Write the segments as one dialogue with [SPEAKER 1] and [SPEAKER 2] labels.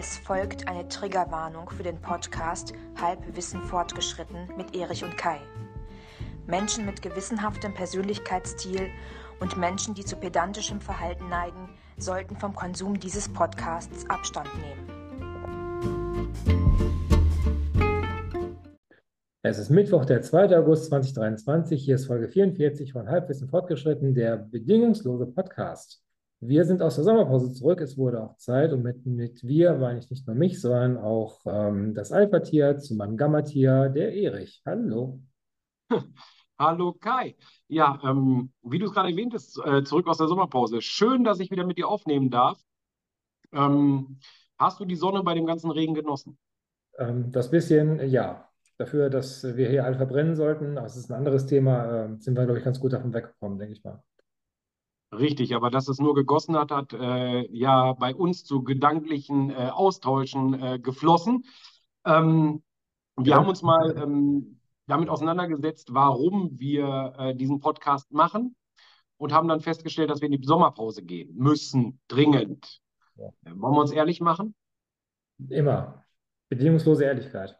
[SPEAKER 1] Es folgt eine Triggerwarnung für den Podcast Halbwissen fortgeschritten mit Erich und Kai. Menschen mit gewissenhaftem Persönlichkeitsstil und Menschen, die zu pedantischem Verhalten neigen, sollten vom Konsum dieses Podcasts Abstand nehmen.
[SPEAKER 2] Es ist Mittwoch, der 2. August 2023. Hier ist Folge 44 von Halbwissen fortgeschritten, der bedingungslose Podcast. Wir sind aus der Sommerpause zurück. Es wurde auch Zeit und mit, mit wir meine ich nicht nur mich, sondern auch ähm, das Alpha-Tier zu meinem Gamma-Tier, der Erich. Hallo.
[SPEAKER 3] Hallo Kai. Ja, ähm, wie du es gerade erwähnt hast, äh, zurück aus der Sommerpause. Schön, dass ich wieder mit dir aufnehmen darf. Ähm, hast du die Sonne bei dem ganzen Regen genossen?
[SPEAKER 2] Ähm, das bisschen, ja. Dafür, dass wir hier alle verbrennen sollten, das ist ein anderes Thema, äh, sind wir, glaube ich, ganz gut davon weggekommen, denke ich mal.
[SPEAKER 3] Richtig, aber dass es nur gegossen hat, hat äh, ja bei uns zu gedanklichen äh, Austauschen äh, geflossen. Ähm, wir ja. haben uns mal ähm, damit auseinandergesetzt, warum wir äh, diesen Podcast machen und haben dann festgestellt, dass wir in die Sommerpause gehen müssen, dringend. Ja. Äh, wollen wir uns ehrlich machen?
[SPEAKER 2] Immer. Bedingungslose Ehrlichkeit.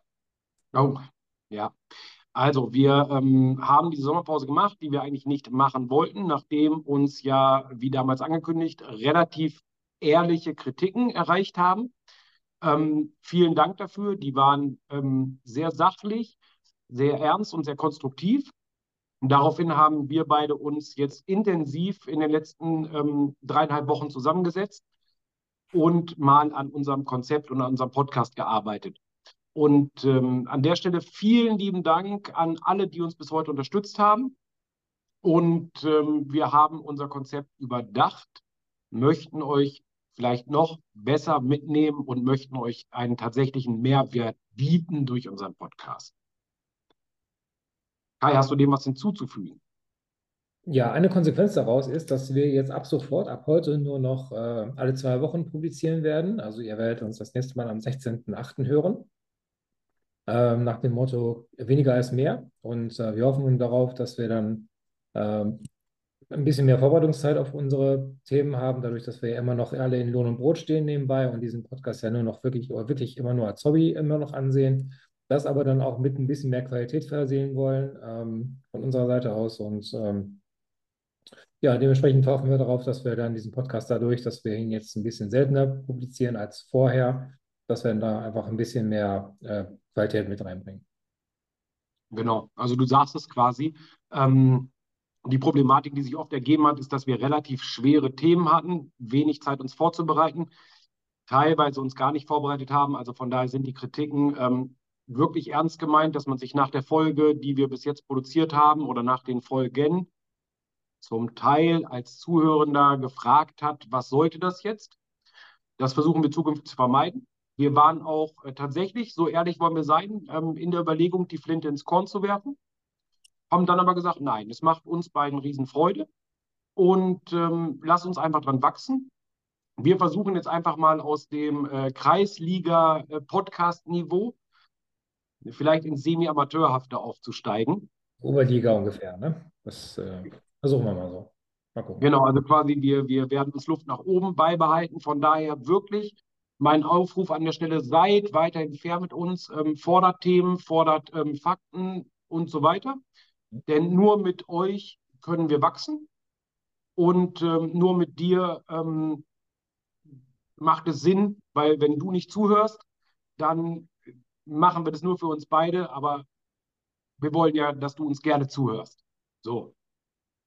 [SPEAKER 3] Oh, ja. Also, wir ähm, haben die Sommerpause gemacht, die wir eigentlich nicht machen wollten, nachdem uns ja, wie damals angekündigt, relativ ehrliche Kritiken erreicht haben. Ähm, vielen Dank dafür. Die waren ähm, sehr sachlich, sehr ernst und sehr konstruktiv. Und daraufhin haben wir beide uns jetzt intensiv in den letzten ähm, dreieinhalb Wochen zusammengesetzt und mal an unserem Konzept und an unserem Podcast gearbeitet. Und ähm, an der Stelle vielen lieben Dank an alle, die uns bis heute unterstützt haben. Und ähm, wir haben unser Konzept überdacht, möchten euch vielleicht noch besser mitnehmen und möchten euch einen tatsächlichen Mehrwert bieten durch unseren Podcast. Kai, hast du dem was hinzuzufügen?
[SPEAKER 2] Ja, eine Konsequenz daraus ist, dass wir jetzt ab sofort, ab heute nur noch äh, alle zwei Wochen publizieren werden. Also ihr werdet uns das nächste Mal am 16.08. hören ähm, nach dem Motto weniger ist mehr. Und äh, wir hoffen darauf, dass wir dann ähm, ein bisschen mehr Vorbereitungszeit auf unsere Themen haben, dadurch, dass wir ja immer noch alle in Lohn und Brot stehen nebenbei und diesen Podcast ja nur noch wirklich oder wirklich immer nur als Hobby immer noch ansehen. Das aber dann auch mit ein bisschen mehr Qualität versehen wollen ähm, von unserer Seite aus. Und ähm, ja, dementsprechend hoffen wir darauf, dass wir dann diesen Podcast dadurch, dass wir ihn jetzt ein bisschen seltener publizieren als vorher, dass wir da einfach ein bisschen mehr äh, Qualität mit reinbringen.
[SPEAKER 3] Genau, also du sagst es quasi. Ähm, die Problematik, die sich oft ergeben hat, ist, dass wir relativ schwere Themen hatten, wenig Zeit uns vorzubereiten, teilweise uns gar nicht vorbereitet haben. Also von daher sind die Kritiken ähm, wirklich ernst gemeint, dass man sich nach der Folge, die wir bis jetzt produziert haben oder nach den Folgen, zum Teil als Zuhörender gefragt hat, was sollte das jetzt? Das versuchen wir zukünftig zu vermeiden. Wir waren auch äh, tatsächlich, so ehrlich wollen wir sein, ähm, in der Überlegung, die Flinte ins Korn zu werfen. Haben dann aber gesagt, nein, es macht uns beiden Riesenfreude und ähm, lass uns einfach dran wachsen. Wir versuchen jetzt einfach mal aus dem äh, Kreisliga-Podcast-Niveau äh, vielleicht ins Semi-Amateurhafte aufzusteigen.
[SPEAKER 2] Oberliga ungefähr, ne? Das äh, versuchen wir mal so.
[SPEAKER 3] Mal genau, also quasi wir, wir werden uns Luft nach oben beibehalten. Von daher wirklich mein Aufruf an der Stelle, seid weiterhin fair mit uns, ähm, fordert Themen, fordert ähm, Fakten und so weiter. Denn nur mit euch können wir wachsen und ähm, nur mit dir ähm, macht es Sinn, weil wenn du nicht zuhörst, dann machen wir das nur für uns beide, aber wir wollen ja, dass du uns gerne zuhörst. So.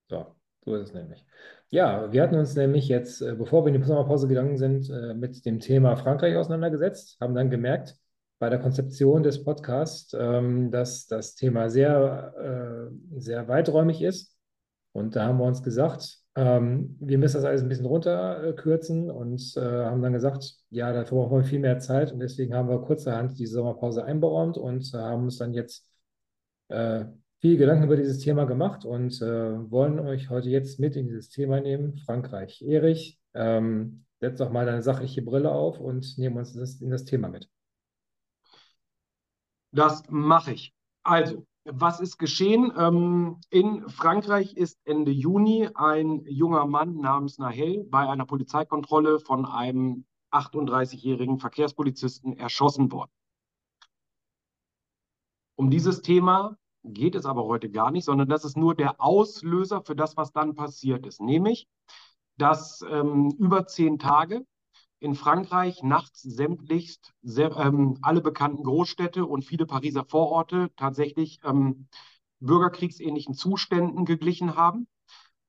[SPEAKER 2] So, so ist es nämlich. Ja, wir hatten uns nämlich jetzt, äh, bevor wir in die Sommerpause gegangen sind, äh, mit dem Thema Frankreich auseinandergesetzt, haben dann gemerkt, bei der Konzeption des Podcasts, ähm, dass das Thema sehr, äh, sehr weiträumig ist. Und da haben wir uns gesagt, ähm, wir müssen das alles ein bisschen runterkürzen und haben dann gesagt, ja, dafür brauchen wir viel mehr Zeit und deswegen haben wir kurzerhand die Sommerpause einberaumt und haben uns dann jetzt viel Gedanken über dieses Thema gemacht und äh, wollen euch heute jetzt mit in dieses Thema nehmen. Frankreich. Erich, ähm, setz doch mal deine sachliche Brille auf und nehmen uns das, in das Thema mit.
[SPEAKER 3] Das mache ich. Also, was ist geschehen? Ähm, in Frankreich ist Ende Juni ein junger Mann namens Nahel bei einer Polizeikontrolle von einem 38-jährigen Verkehrspolizisten erschossen worden. Um dieses Thema geht es aber heute gar nicht, sondern das ist nur der Auslöser für das, was dann passiert ist. Nämlich, dass ähm, über zehn Tage in Frankreich nachts sämtlichst sehr, ähm, alle bekannten Großstädte und viele Pariser Vororte tatsächlich ähm, bürgerkriegsähnlichen Zuständen geglichen haben.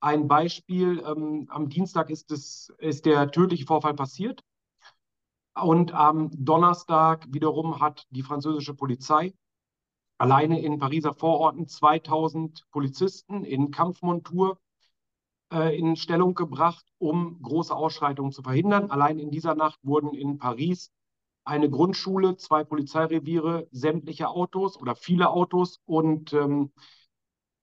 [SPEAKER 3] Ein Beispiel, ähm, am Dienstag ist, es, ist der tödliche Vorfall passiert. Und am Donnerstag wiederum hat die französische Polizei alleine in Pariser Vororten 2000 Polizisten in Kampfmontur äh, in Stellung gebracht, um große Ausschreitungen zu verhindern. Allein in dieser Nacht wurden in Paris eine Grundschule, zwei Polizeireviere, sämtliche Autos oder viele Autos und ähm,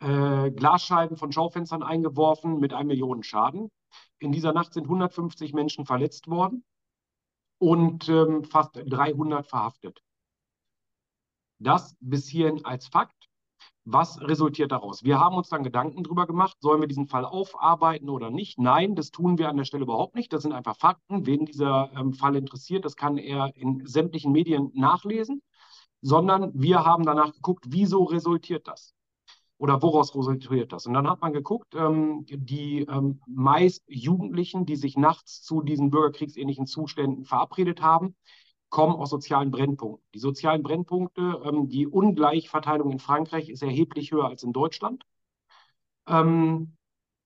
[SPEAKER 3] äh, Glasscheiben von Schaufenstern eingeworfen mit einem Millionen Schaden. In dieser Nacht sind 150 Menschen verletzt worden und ähm, fast 300 verhaftet. Das bis hierhin als Fakt. Was resultiert daraus? Wir haben uns dann Gedanken darüber gemacht, sollen wir diesen Fall aufarbeiten oder nicht? Nein, das tun wir an der Stelle überhaupt nicht. Das sind einfach Fakten. Wen dieser ähm, Fall interessiert, das kann er in sämtlichen Medien nachlesen. Sondern wir haben danach geguckt, wieso resultiert das? Oder woraus resultiert das? Und dann hat man geguckt, ähm, die ähm, meist Jugendlichen, die sich nachts zu diesen bürgerkriegsähnlichen Zuständen verabredet haben, kommen aus sozialen Brennpunkten. Die sozialen Brennpunkte, ähm, die Ungleichverteilung in Frankreich ist erheblich höher als in Deutschland. Ähm,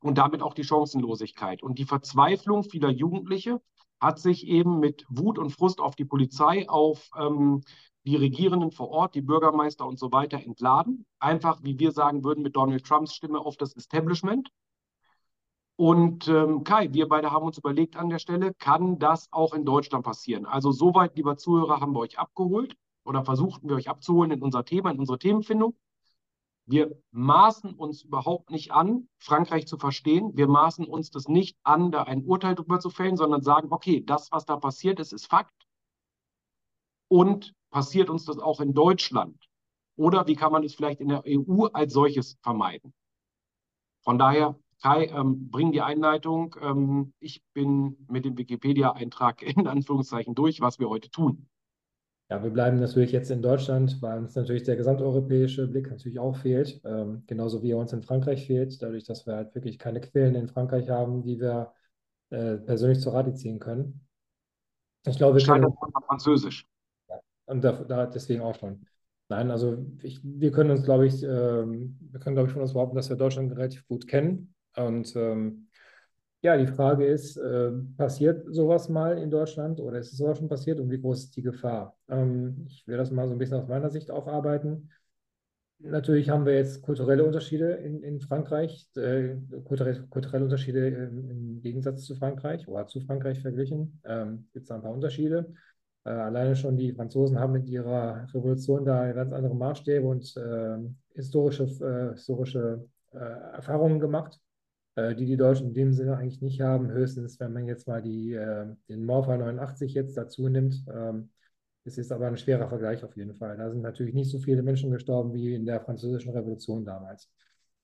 [SPEAKER 3] und damit auch die Chancenlosigkeit. Und die Verzweiflung vieler Jugendliche hat sich eben mit Wut und Frust auf die Polizei, auf ähm, die Regierenden vor Ort, die Bürgermeister und so weiter entladen. Einfach, wie wir sagen würden, mit Donald Trumps Stimme auf das Establishment. Und ähm, Kai, wir beide haben uns überlegt an der Stelle, kann das auch in Deutschland passieren? Also soweit, lieber Zuhörer, haben wir euch abgeholt oder versuchten wir euch abzuholen in unser Thema, in unsere Themenfindung. Wir maßen uns überhaupt nicht an, Frankreich zu verstehen. Wir maßen uns das nicht an, da ein Urteil darüber zu fällen, sondern sagen, okay, das, was da passiert ist, ist Fakt. Und passiert uns das auch in Deutschland? Oder wie kann man es vielleicht in der EU als solches vermeiden? Von daher Kai, ähm, bring die Einleitung. Ähm, ich bin mit dem Wikipedia-Eintrag in Anführungszeichen durch, was wir heute tun.
[SPEAKER 2] Ja, wir bleiben natürlich jetzt in Deutschland, weil uns natürlich der gesamteuropäische Blick natürlich auch fehlt, ähm, genauso wie er uns in Frankreich fehlt, dadurch, dass wir halt wirklich keine Quellen in Frankreich haben, die wir äh, persönlich zur Rate ziehen können.
[SPEAKER 3] Ich glaube, wir können... Französisch.
[SPEAKER 2] Ja, und da, da deswegen auch schon. Nein, also ich, wir können uns, glaube ich, äh, wir können, glaube ich, von uns behaupten, dass wir Deutschland relativ gut kennen. Und ähm, ja, die Frage ist, äh, passiert sowas mal in Deutschland oder ist es sowas schon passiert und wie groß ist die Gefahr? Ähm, ich will das mal so ein bisschen aus meiner Sicht aufarbeiten. Natürlich haben wir jetzt kulturelle Unterschiede in, in Frankreich, äh, kulturelle, kulturelle, Unterschiede im, im, Gegensatz zu Frankreich oder zu Frankreich verglichen. Ähm, Gibt es ein paar Unterschiede. Äh, alleine schon die Franzosen haben mit ihrer Revolution da ganz andere Maßstäbe und äh, historische, historische äh, Erfahrungen gemacht die die Deutschen in dem Sinne eigentlich nicht haben. Höchstens, wenn man jetzt mal die, äh, den Morpha 89 jetzt dazu nimmt. Ähm, es ist aber ein schwerer Vergleich auf jeden Fall. Da sind natürlich nicht so viele Menschen gestorben wie in der Französischen Revolution damals.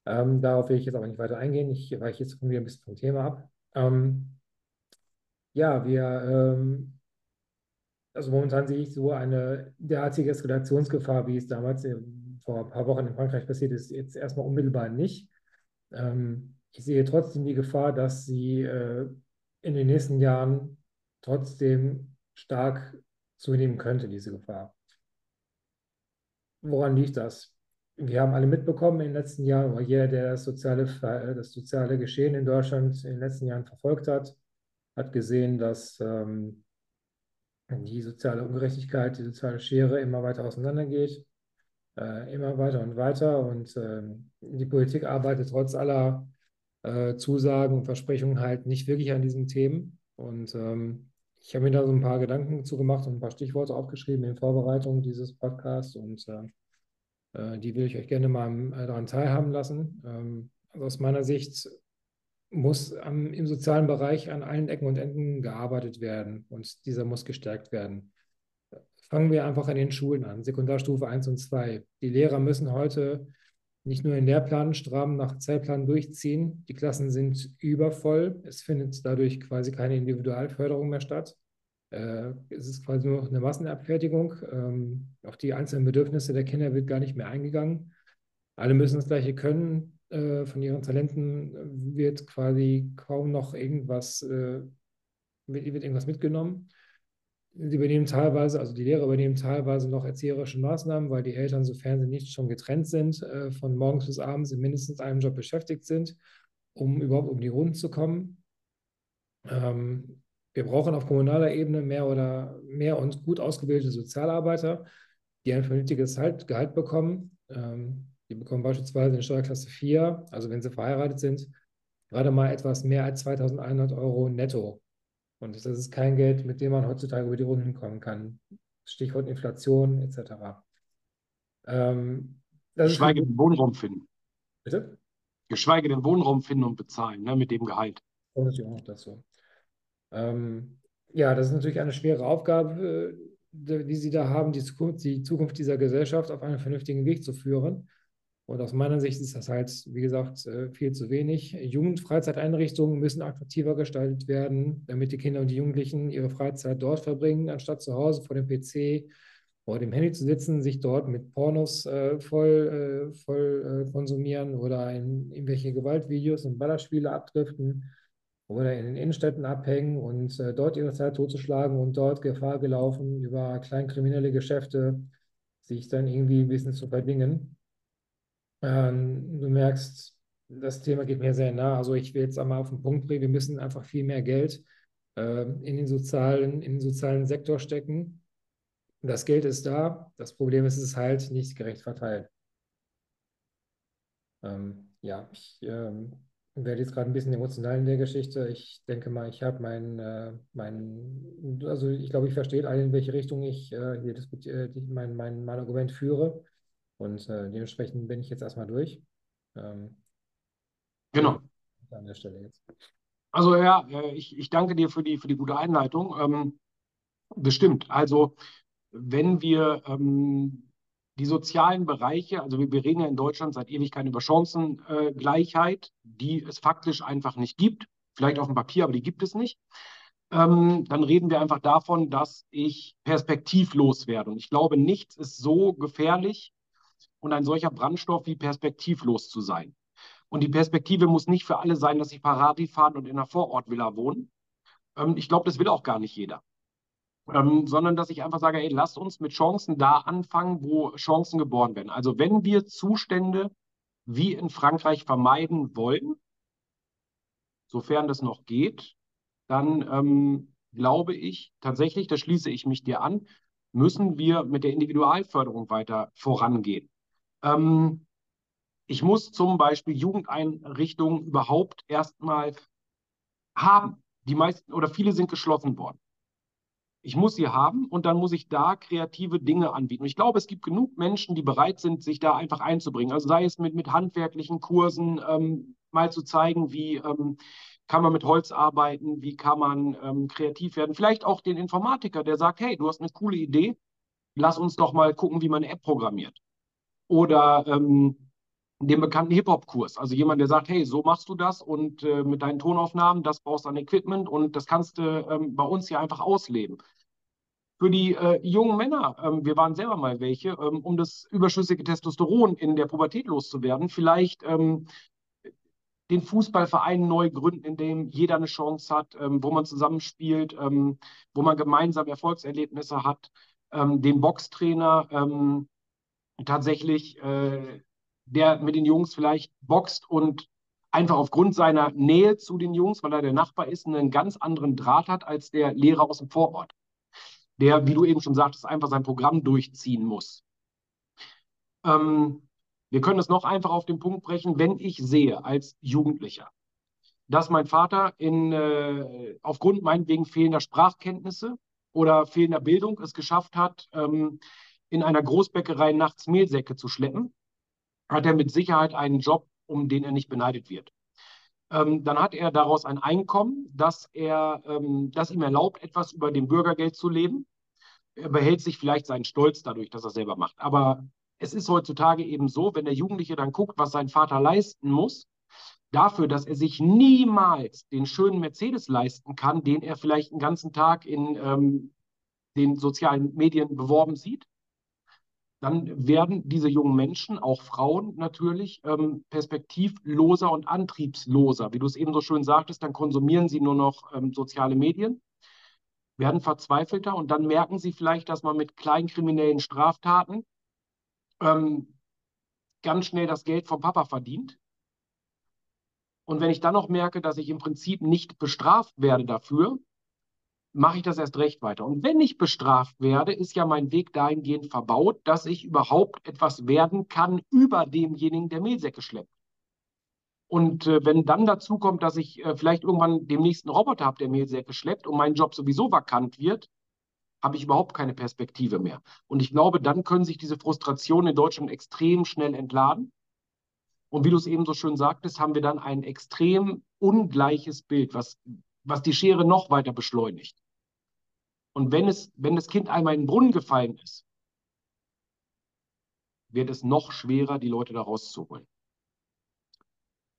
[SPEAKER 2] Ähm, darauf will ich jetzt aber nicht weiter eingehen. Ich weiche jetzt mir ein bisschen vom Thema ab. Ähm, ja, wir, ähm, also momentan sehe ich so eine derartige Eskalationsgefahr, wie es damals äh, vor ein paar Wochen in Frankreich passiert ist, jetzt erstmal unmittelbar nicht. Ähm, ich sehe trotzdem die Gefahr, dass sie äh, in den nächsten Jahren trotzdem stark zunehmen könnte, diese Gefahr. Woran liegt das? Wir haben alle mitbekommen in den letzten Jahren, oder jeder, der das soziale, das soziale Geschehen in Deutschland in den letzten Jahren verfolgt hat, hat gesehen, dass ähm, die soziale Ungerechtigkeit, die soziale Schere immer weiter auseinandergeht, äh, immer weiter und weiter. Und äh, die Politik arbeitet trotz aller äh, Zusagen und Versprechungen halt nicht wirklich an diesen Themen. Und ähm, ich habe mir da so ein paar Gedanken zu gemacht und ein paar Stichworte aufgeschrieben in Vorbereitung dieses Podcasts und äh, äh die will ich euch gerne mal äh, daran teilhaben lassen. Ähm, also aus meiner Sicht muss am, im sozialen Bereich an allen Ecken und Enden gearbeitet werden und dieser muss gestärkt werden. Fangen wir einfach an den Schulen an, Sekundarstufe 1 und 2. Die Lehrer müssen heute nicht nur den Lehrplan stramm nach Zeitplan durchziehen. Die Klassen sind übervoll. Es findet dadurch quasi keine Individualförderung mehr statt. Äh, es ist quasi nur noch eine Massenabfertigung. Ähm, auf die einzelnen Bedürfnisse der Kinder wird gar nicht mehr eingegangen. Alle müssen das Gleiche können. Äh, von ihren Talenten wird quasi kaum noch irgendwas, äh, wird, wird irgendwas mitgenommen. Sie übernehmen teilweise, also die Lehrer übernehmen teilweise noch erzieherische Maßnahmen, weil die Eltern, sofern sie nicht schon getrennt sind, äh, von morgens bis abends in mindestens einem Job beschäftigt sind, um überhaupt um die Runden zu kommen. Ähm, wir brauchen auf kommunaler Ebene mehr oder mehr und gut ausgebildete Sozialarbeiter, die ein vernünftiges Gehalt bekommen. Ähm, die bekommen beispielsweise in Steuerklasse 4, also wenn sie verheiratet sind, gerade mal etwas mehr als 2100 Euro netto. Und das ist kein Geld, mit dem man heutzutage über die Runden kommen kann. Stichwort Inflation etc.
[SPEAKER 3] Ähm, Geschweige den Wohnraum finden. Bitte? Geschweige den Wohnraum finden und bezahlen, ne, mit dem Gehalt.
[SPEAKER 2] Das ist ja auch noch dazu. Ähm, ja, das ist natürlich eine schwere Aufgabe, äh, die Sie da haben, die Zukunft, die Zukunft dieser Gesellschaft auf einen vernünftigen Weg zu führen. Und aus meiner Sicht ist das halt, wie gesagt, äh, viel zu wenig. Jugendfreizeiteinrichtungen müssen attraktiver gestaltet werden, damit die Kinder und die Jugendlichen ihre Freizeit dort verbringen, anstatt zu Hause vor dem PC oder dem Handy zu sitzen, sich dort mit Pornos äh, voll, äh, voll äh, konsumieren oder in irgendwelche Gewaltvideos und Ballerspiele abdriften oder in den Innenstädten abhängen und äh, dort ihre Zeit totzuschlagen und dort Gefahr gelaufen, über kleinkriminelle Geschäfte sich dann irgendwie ein bisschen zu verdingen. Ähm, du merkst, das Thema geht mir sehr nah. Also ich will jetzt einmal auf den Punkt bringen, wir müssen einfach viel mehr Geld äh, in, den sozialen, in den sozialen Sektor stecken. Das Geld ist da. Das Problem ist, es halt nicht gerecht verteilt. Ähm, ja, ich ähm, werde jetzt gerade ein bisschen emotional in der Geschichte. Ich denke mal, ich habe mein, äh, mein, also ich glaube, ich verstehe alle, in welche Richtung ich äh, hier diskutiere, äh, mein, mein, mein Argument führe. Und äh, dementsprechend bin ich jetzt erstmal durch. Ähm,
[SPEAKER 3] genau. An der Stelle jetzt. Also ja, äh, ich, ich danke dir für die, für die gute Einleitung. Ähm, bestimmt. Also wenn wir ähm, die sozialen Bereiche, also wir, wir, reden ja in Deutschland seit Ewigkeiten über Chancengleichheit, die es faktisch einfach nicht gibt. Vielleicht auf dem Papier, aber die gibt es nicht. Ähm, dann reden wir einfach davon, dass ich perspektivlos werde. Und ich glaube, nichts ist so gefährlich und ein solcher Brandstoff wie perspektivlos zu sein. Und die Perspektive muss nicht für alle sein, dass sie Paradi fahren und in einer Vorortvilla wohnen. Ähm, ich glaube, das will auch gar nicht jeder. Ähm, sondern dass ich einfach sage, ey, lasst uns mit Chancen da anfangen, wo Chancen geboren werden. Also wenn wir Zustände wie in Frankreich vermeiden wollen, sofern das noch geht, dann ähm, glaube ich tatsächlich, da schließe ich mich dir an, müssen wir mit der Individualförderung weiter vorangehen. Ähm, ich muss zum Beispiel Jugendeinrichtungen überhaupt erstmal haben. Die meisten oder viele sind geschlossen worden. Ich muss sie haben und dann muss ich da kreative Dinge anbieten. Und ich glaube, es gibt genug Menschen, die bereit sind, sich da einfach einzubringen. Also sei es mit, mit handwerklichen Kursen, ähm, mal zu zeigen, wie ähm, kann man mit Holz arbeiten, wie kann man ähm, kreativ werden. Vielleicht auch den Informatiker, der sagt, hey, du hast eine coole Idee, lass uns doch mal gucken, wie man eine App programmiert oder ähm, den bekannten Hip-Hop-Kurs. Also jemand, der sagt, hey, so machst du das und äh, mit deinen Tonaufnahmen, das brauchst du an Equipment und das kannst du ähm, bei uns hier einfach ausleben. Für die äh, jungen Männer, ähm, wir waren selber mal welche, ähm, um das überschüssige Testosteron in der Pubertät loszuwerden, vielleicht ähm, den Fußballverein neu gründen, in dem jeder eine Chance hat, ähm, wo man zusammenspielt, ähm, wo man gemeinsam Erfolgserlebnisse hat, den Boxtrainer, tatsächlich, äh, der mit den Jungs vielleicht boxt und einfach aufgrund seiner Nähe zu den Jungs, weil er der Nachbar ist, einen ganz anderen Draht hat als der Lehrer aus dem Vorort, der, wie du eben schon sagtest, einfach sein Programm durchziehen muss. Ähm, wir können es noch einfach auf den Punkt brechen, wenn ich sehe als Jugendlicher, dass mein Vater in, äh, aufgrund meinetwegen fehlender Sprachkenntnisse oder fehlender Bildung es geschafft hat, ähm, in einer Großbäckerei nachts Mehlsäcke zu schleppen, hat er mit Sicherheit einen Job, um den er nicht beneidet wird. Ähm, dann hat er daraus ein Einkommen, das, ähm, das ihm erlaubt, etwas über dem Bürgergeld zu leben. Er behält sich vielleicht seinen Stolz dadurch, dass er selber macht. Aber es ist heutzutage eben so, wenn der Jugendliche dann guckt, was sein Vater leisten muss, dafür, dass er sich niemals den schönen Mercedes leisten kann, den er vielleicht den ganzen Tag in ähm, den sozialen Medien beworben sieht, dann werden diese jungen Menschen, auch Frauen natürlich, ähm, perspektivloser und antriebsloser. Wie du es eben so schön sagtest, dann konsumieren sie nur noch ähm, soziale Medien, werden verzweifelter und dann merken sie vielleicht, dass man mit kleinkriminellen Straftaten ähm, ganz schnell das Geld vom Papa verdient. Und wenn ich dann noch merke, dass ich im Prinzip nicht bestraft werde dafür, mache ich das erst recht weiter. Und wenn ich bestraft werde, ist ja mein Weg dahingehend verbaut, dass ich überhaupt etwas werden kann über demjenigen, der Mehlsäcke schleppt. Und äh, wenn dann dazu kommt, dass ich äh, vielleicht irgendwann demnächst einen Roboter habe, der Mehlsäcke schleppt und mein Job sowieso vakant wird, habe ich überhaupt keine Perspektive mehr. Und ich glaube, dann können sich diese Frustrationen in Deutschland extrem schnell entladen. Und wie du es eben so schön sagtest, haben wir dann ein extrem ungleiches Bild, was was die Schere noch weiter beschleunigt. Und wenn, es, wenn das Kind einmal in den Brunnen gefallen ist, wird es noch schwerer, die Leute da rauszuholen.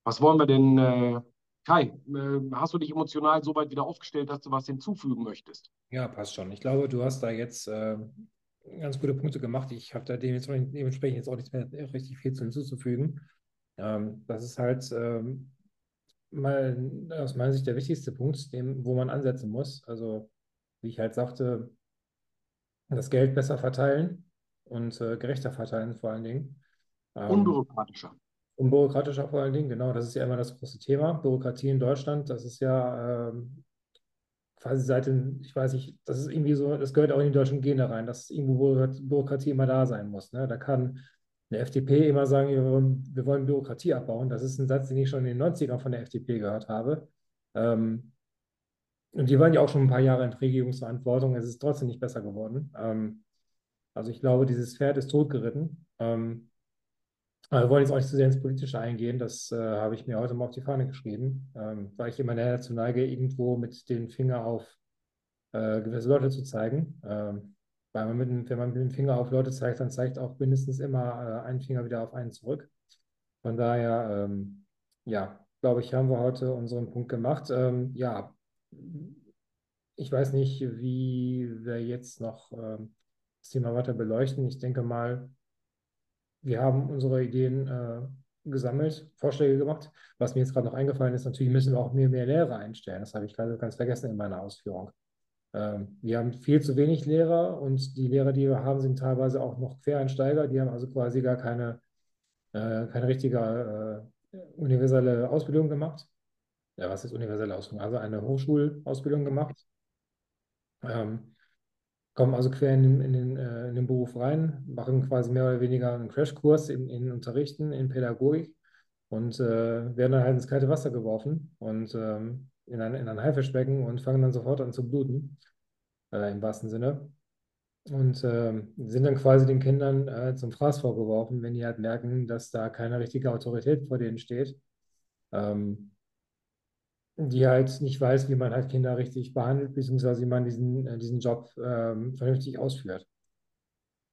[SPEAKER 3] Was wollen wir denn, äh, Kai? Äh, hast du dich emotional so weit wieder aufgestellt, dass du was hinzufügen möchtest?
[SPEAKER 2] Ja, passt schon. Ich glaube, du hast da jetzt äh, ganz gute Punkte gemacht. Ich habe da dementsprechend jetzt auch nichts mehr richtig viel hinzuzufügen. Ähm, das ist halt ähm, mal aus meiner Sicht der wichtigste Punkt, dem, wo man ansetzen muss. Also, wie ich halt sagte, das Geld besser verteilen und äh, gerechter verteilen vor allen Dingen.
[SPEAKER 3] Ähm, unbürokratischer.
[SPEAKER 2] Unbürokratischer vor allen Dingen, genau. Das ist ja immer das große Thema. Bürokratie in Deutschland, das ist ja ähm, quasi seit den, ich weiß nicht, das ist irgendwie so, das gehört auch in die deutschen Gene rein, dass irgendwo Bürokratie immer da sein muss. Ne? Da kann eine FDP immer sagen, wir wollen, wir wollen, Bürokratie abbauen. Das ist ein Satz, den ich schon in den 90ern von der FDP gehört habe. Ähm, und die waren ja auch schon ein paar Jahre in Regierungsverantwortung. Es ist trotzdem nicht besser geworden. Ähm, also ich glaube, dieses Pferd ist totgeritten. Ähm, wir wollen jetzt auch nicht zu sehr ins Politische eingehen. Das äh, habe ich mir heute mal auf die Fahne geschrieben, ähm, weil ich immer dazu neige, irgendwo mit dem Finger auf äh, gewisse Leute zu zeigen. Ähm, weil man mit wenn man mit dem Finger auf Leute zeigt, dann zeigt auch mindestens immer äh, ein Finger wieder auf einen zurück. Von daher, ähm, ja, glaube ich, haben wir heute unseren Punkt gemacht. Ähm, ja, ich weiß nicht, wie wir jetzt noch ähm, das Thema weiter beleuchten. Ich denke mal, wir haben unsere Ideen äh, gesammelt, Vorschläge gemacht. Was mir jetzt gerade noch eingefallen ist, natürlich müssen wir auch mehr, mehr Lehrer einstellen. Das habe ich gerade ganz vergessen in meiner Ausführung. Ähm, wir haben viel zu wenig Lehrer und die Lehrer, die wir haben, sind teilweise auch noch Quereinsteiger. Die haben also quasi gar keine, äh, keine richtige äh, universelle Ausbildung gemacht. Ja, was ist universelle Ausbildung? Also eine Hochschulausbildung gemacht. Ähm, kommen also quer in, in, den, äh, in den Beruf rein, machen quasi mehr oder weniger einen Crashkurs in, in Unterrichten, in Pädagogik und werden dann halt ins kalte Wasser geworfen. Und ähm, in ein, in ein Haifischbecken und fangen dann sofort an zu bluten, äh, im wahrsten Sinne. Und äh, sind dann quasi den Kindern äh, zum Fraß vorgeworfen, wenn die halt merken, dass da keine richtige Autorität vor denen steht, ähm, die halt nicht weiß, wie man halt Kinder richtig behandelt, beziehungsweise wie man diesen, äh, diesen Job ähm, vernünftig ausführt.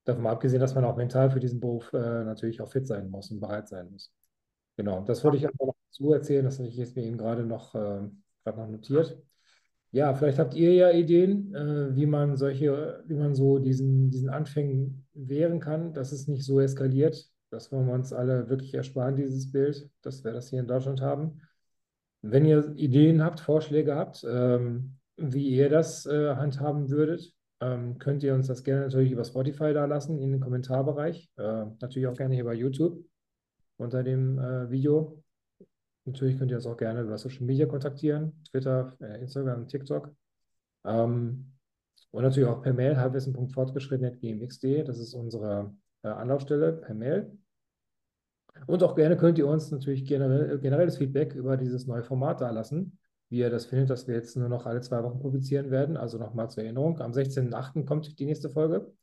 [SPEAKER 2] Davon mal abgesehen, dass man auch mental für diesen Beruf äh, natürlich auch fit sein muss und bereit sein muss. Genau, das wollte ich einfach noch dazu erzählen, das habe ich jetzt mir eben gerade noch äh, gerade noch notiert. Ja, vielleicht habt ihr ja Ideen, äh, wie man solche, wie man so diesen, diesen Anfängen wehren kann, dass es nicht so eskaliert. Das wollen wir uns alle wirklich ersparen, dieses Bild, dass wir das hier in Deutschland haben. Wenn ihr Ideen habt, Vorschläge habt, ähm, wie ihr das äh, handhaben würdet, ähm, könnt ihr uns das gerne natürlich über Spotify da lassen, in den Kommentarbereich. Äh, natürlich auch gerne hier bei YouTube unter dem äh, Video. Natürlich könnt ihr uns auch gerne über Social Media kontaktieren, Twitter, äh, Instagram, TikTok. Ähm, und natürlich auch per Mail, halbwissen.fortgeschritten.gmx.de, das ist unsere äh, Anlaufstelle per Mail. Und auch gerne könnt ihr uns natürlich generell, generelles Feedback über dieses neue Format da lassen, wie ihr das findet, dass wir jetzt nur noch alle zwei Wochen publizieren werden. Also nochmal zur Erinnerung, am 16.08. kommt die nächste Folge.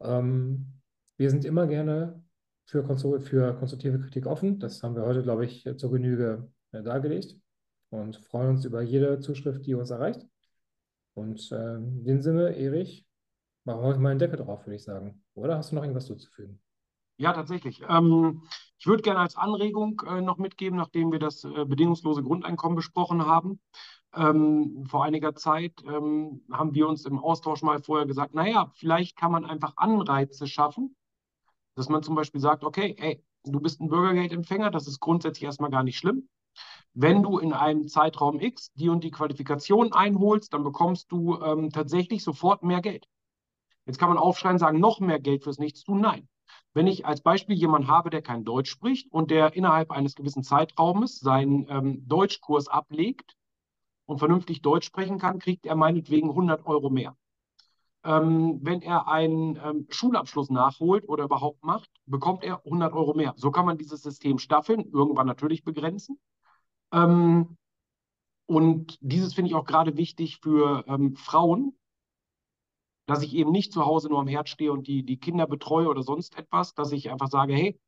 [SPEAKER 2] Ähm, wir sind immer gerne für, für konstruktive Kritik offen. Das haben wir heute, glaube ich, zur Genüge äh, dargelegt und freuen uns über jede Zuschrift, die uns erreicht. Und äh, in dem Sinne, Erich, machen wir heute mal einen Deckel drauf, würde ich sagen. Oder hast du noch irgendwas zuzufügen?
[SPEAKER 3] Ja, tatsächlich. Ähm, ich würde gerne als Anregung äh, noch mitgeben, nachdem wir das äh, bedingungslose Grundeinkommen besprochen haben. Ähm, vor einiger Zeit ähm, haben wir uns im Austausch mal vorher gesagt, naja, vielleicht kann man einfach Anreize schaffen, dass man zum Beispiel sagt, okay, ey, du bist ein Bürgergeldempfänger, das ist grundsätzlich erstmal gar nicht schlimm. Wenn du in einem Zeitraum X die und die Qualifikation einholst, dann bekommst du ähm, tatsächlich sofort mehr Geld. Jetzt kann man aufschreien, sagen, noch mehr Geld fürs Nichtstun. Nein. Wenn ich als Beispiel jemanden habe, der kein Deutsch spricht und der innerhalb eines gewissen Zeitraumes seinen ähm, Deutschkurs ablegt, und vernünftig Deutsch sprechen kann, kriegt er meinetwegen 100 Euro mehr. Ähm, wenn er einen ähm, Schulabschluss nachholt oder überhaupt macht, bekommt er 100 Euro mehr. So kann man dieses System staffeln, irgendwann natürlich begrenzen. Ähm, und dieses finde ich auch gerade wichtig für ähm, Frauen, dass ich eben nicht zu Hause nur am Herd stehe und die, die Kinder betreue oder sonst etwas, dass ich einfach sage, hey,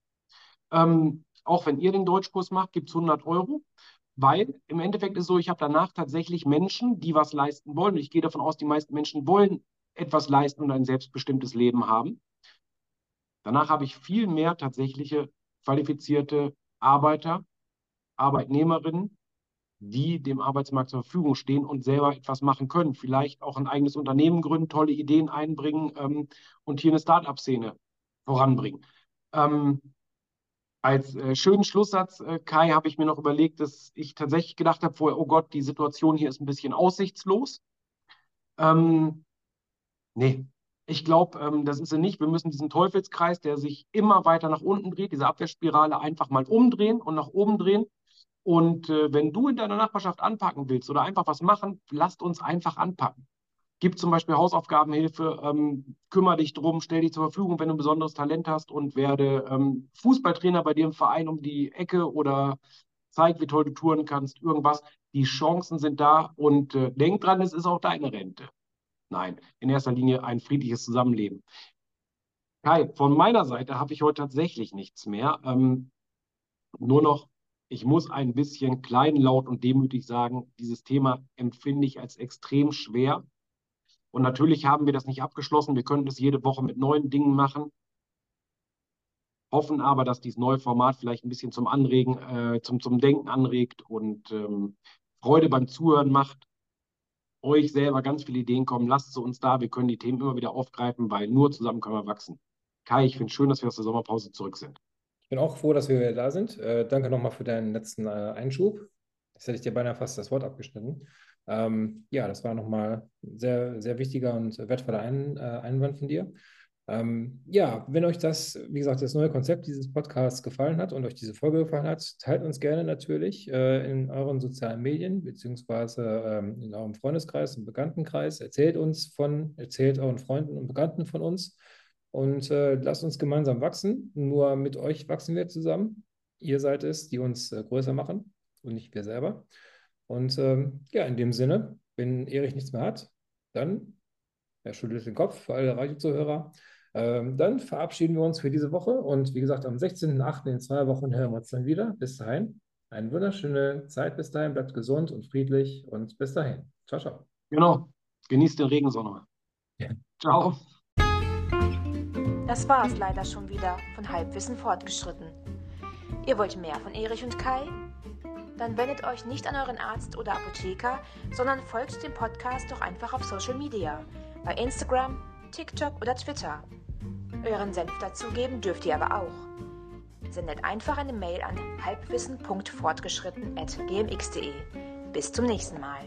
[SPEAKER 3] ähm, auch wenn ihr den Deutschkurs macht, gibt es 100 Euro. Weil im Endeffekt ist so, ich habe danach tatsächlich Menschen, die was leisten wollen. Und ich gehe davon aus, die meisten Menschen wollen etwas leisten und ein selbstbestimmtes Leben haben. Danach habe ich viel mehr tatsächliche qualifizierte Arbeiter, Arbeitnehmerinnen, die dem Arbeitsmarkt zur Verfügung stehen und selber etwas machen können. Vielleicht auch ein eigenes Unternehmen gründen, tolle Ideen einbringen ähm, und hier eine Start-up-Szene voranbringen. Ähm, als äh, schönen Schlusssatz, äh, Kai, habe ich mir noch überlegt, dass ich tatsächlich gedacht habe vorher, oh Gott, die Situation hier ist ein bisschen aussichtslos. Ähm, nee, ich glaube, ähm, das ist sie nicht. Wir müssen diesen Teufelskreis, der sich immer weiter nach unten dreht, diese Abwehrspirale einfach mal umdrehen und nach oben drehen. Und äh, wenn du in deiner Nachbarschaft anpacken willst oder einfach was machen, lasst uns einfach anpacken. Gib zum Beispiel Hausaufgabenhilfe, ähm, kümmere dich drum, stell dich zur Verfügung, wenn du ein besonderes Talent hast und werde ähm, Fußballtrainer bei dir im Verein um die Ecke oder zeig, wie toll du touren kannst, irgendwas. Die Chancen sind da und äh, denk dran, es ist auch deine Rente. Nein, in erster Linie ein friedliches Zusammenleben. Kai, von meiner Seite habe ich heute tatsächlich nichts mehr. Ähm, nur noch, ich muss ein bisschen kleinlaut und demütig sagen, dieses Thema empfinde ich als extrem schwer und natürlich haben wir das nicht abgeschlossen. Wir können das jede Woche mit neuen Dingen machen. Hoffen aber, dass dieses neue Format vielleicht ein bisschen zum Anregen, äh, zum, zum Denken anregt und ähm, Freude beim Zuhören macht. Euch selber ganz viele Ideen kommen. Lasst sie uns da. Wir können die Themen immer wieder aufgreifen, weil nur zusammen können wir wachsen. Kai, ich finde es schön, dass wir aus der Sommerpause zurück sind.
[SPEAKER 2] Ich bin auch froh, dass wir wieder da sind. Äh, danke nochmal für deinen letzten äh, Einschub. Jetzt hätte ich dir beinahe fast das Wort abgeschnitten. Ähm, ja, das war nochmal ein sehr, sehr wichtiger und wertvoller Ein, äh, Einwand von dir. Ähm, ja, wenn euch das, wie gesagt, das neue Konzept dieses Podcasts gefallen hat und euch diese Folge gefallen hat, teilt uns gerne natürlich äh, in euren sozialen Medien beziehungsweise ähm, in eurem Freundeskreis und Bekanntenkreis. Erzählt uns von, erzählt euren Freunden und Bekannten von uns und äh, lasst uns gemeinsam wachsen. Nur mit euch wachsen wir zusammen. Ihr seid es, die uns äh, größer machen und nicht wir selber. Und ähm, ja, in dem Sinne, wenn Erich nichts mehr hat, dann, er schüttelt den Kopf für alle Radiozuhörer, ähm, dann verabschieden wir uns für diese Woche. Und wie gesagt, am 16.08. in zwei Wochen hören wir uns dann wieder. Bis dahin, eine wunderschöne Zeit bis dahin. Bleibt gesund und friedlich und bis dahin. Ciao, ciao.
[SPEAKER 3] Genau. Genießt den Regensonne. Ja. Ciao.
[SPEAKER 1] Das war es leider schon wieder von Halbwissen fortgeschritten. Ihr wollt mehr von Erich und Kai? dann wendet euch nicht an euren Arzt oder Apotheker, sondern folgt dem Podcast doch einfach auf Social Media, bei Instagram, TikTok oder Twitter. Euren Senf dazugeben dürft ihr aber auch. Sendet einfach eine Mail an halbwissen.fortgeschritten.gmx.de. Bis zum nächsten Mal.